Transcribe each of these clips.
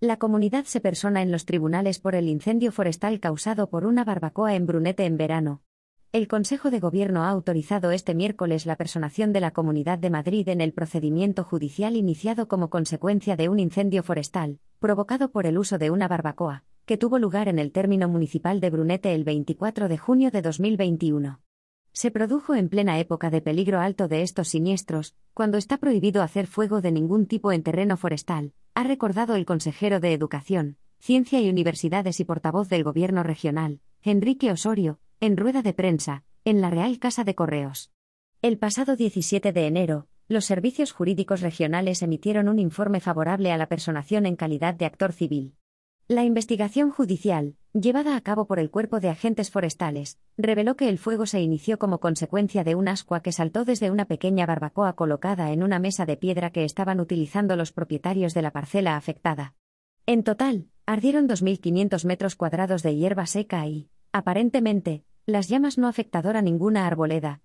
La comunidad se persona en los tribunales por el incendio forestal causado por una barbacoa en Brunete en verano. El Consejo de Gobierno ha autorizado este miércoles la personación de la Comunidad de Madrid en el procedimiento judicial iniciado como consecuencia de un incendio forestal, provocado por el uso de una barbacoa, que tuvo lugar en el término municipal de Brunete el 24 de junio de 2021 se produjo en plena época de peligro alto de estos siniestros, cuando está prohibido hacer fuego de ningún tipo en terreno forestal, ha recordado el consejero de Educación, Ciencia y Universidades y portavoz del Gobierno regional, Enrique Osorio, en rueda de prensa, en la Real Casa de Correos. El pasado 17 de enero, los servicios jurídicos regionales emitieron un informe favorable a la personación en calidad de actor civil. La investigación judicial, llevada a cabo por el Cuerpo de Agentes Forestales, reveló que el fuego se inició como consecuencia de un ascua que saltó desde una pequeña barbacoa colocada en una mesa de piedra que estaban utilizando los propietarios de la parcela afectada. En total, ardieron 2.500 metros cuadrados de hierba seca y, aparentemente, las llamas no afectaron a ninguna arboleda,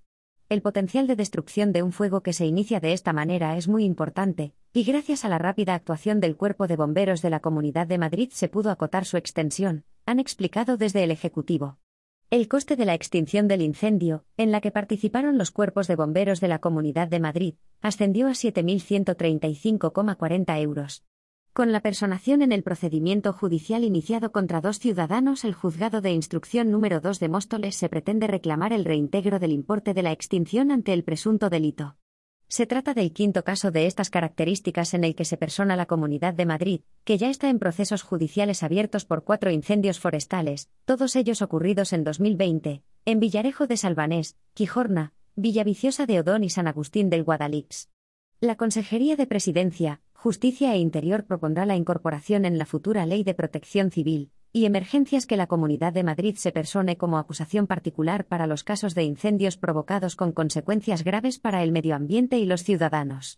el potencial de destrucción de un fuego que se inicia de esta manera es muy importante, y gracias a la rápida actuación del Cuerpo de Bomberos de la Comunidad de Madrid se pudo acotar su extensión, han explicado desde el Ejecutivo. El coste de la extinción del incendio, en la que participaron los cuerpos de bomberos de la Comunidad de Madrid, ascendió a 7.135,40 euros. Con la personación en el procedimiento judicial iniciado contra dos ciudadanos, el juzgado de instrucción número 2 de Móstoles se pretende reclamar el reintegro del importe de la extinción ante el presunto delito. Se trata del quinto caso de estas características en el que se persona la Comunidad de Madrid, que ya está en procesos judiciales abiertos por cuatro incendios forestales, todos ellos ocurridos en 2020, en Villarejo de Salvanés, Quijorna, Villaviciosa de Odón y San Agustín del Guadalix. La Consejería de Presidencia, Justicia e Interior propondrá la incorporación en la futura Ley de Protección Civil y Emergencias que la Comunidad de Madrid se persone como acusación particular para los casos de incendios provocados con consecuencias graves para el medio ambiente y los ciudadanos.